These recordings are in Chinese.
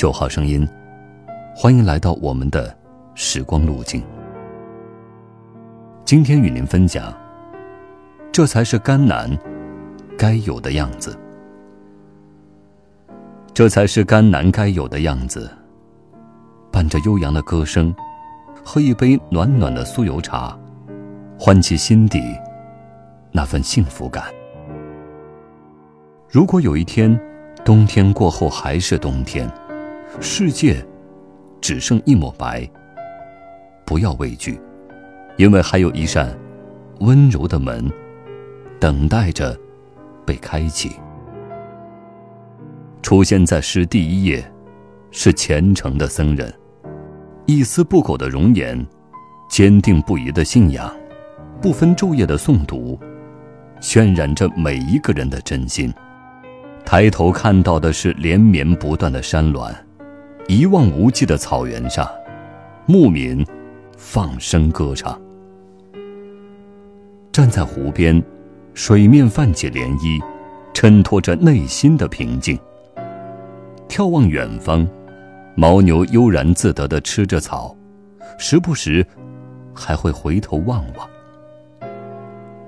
九号声音，欢迎来到我们的时光路径。今天与您分享，这才是甘南该有的样子。这才是甘南该有的样子。伴着悠扬的歌声，喝一杯暖暖的酥油茶，唤起心底那份幸福感。如果有一天，冬天过后还是冬天。世界只剩一抹白，不要畏惧，因为还有一扇温柔的门等待着被开启。出现在诗第一页，是虔诚的僧人，一丝不苟的容颜，坚定不移的信仰，不分昼夜的诵读，渲染着每一个人的真心。抬头看到的是连绵不断的山峦。一望无际的草原上，牧民放声歌唱。站在湖边，水面泛起涟漪，衬托着内心的平静。眺望远方，牦牛悠然自得地吃着草，时不时还会回头望望。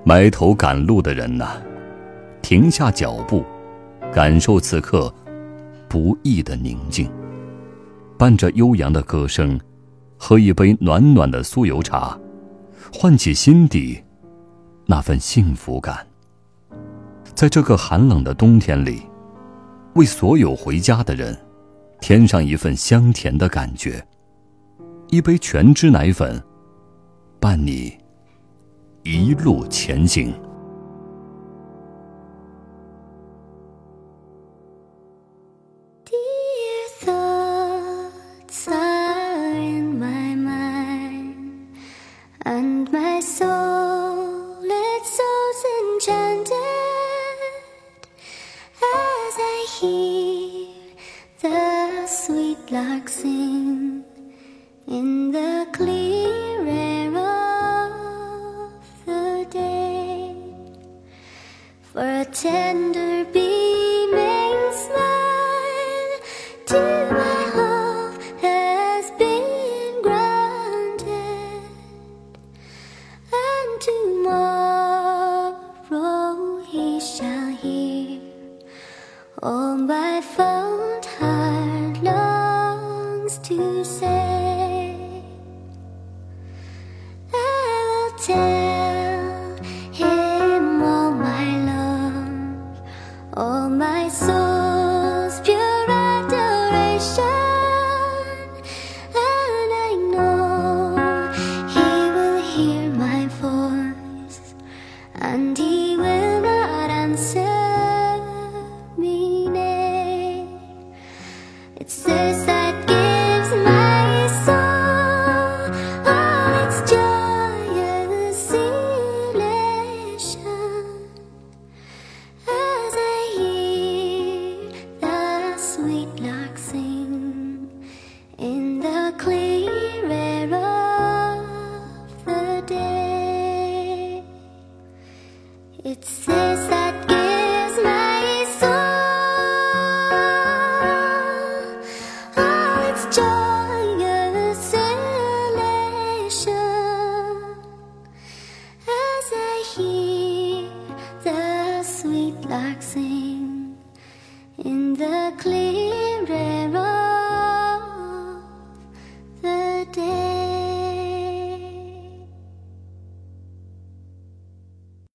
埋头赶路的人呐，停下脚步，感受此刻不易的宁静。伴着悠扬的歌声，喝一杯暖暖的酥油茶，唤起心底那份幸福感。在这个寒冷的冬天里，为所有回家的人添上一份香甜的感觉。一杯全脂奶粉，伴你一路前行。Lark sing in the clear air of the day for a tender beaming all my fond heart love to say. I will tell him all my love, all my soul's It says that gives my soul all its joyous elation as I hear the sweet lark sing in the clear air of the day. relaxing.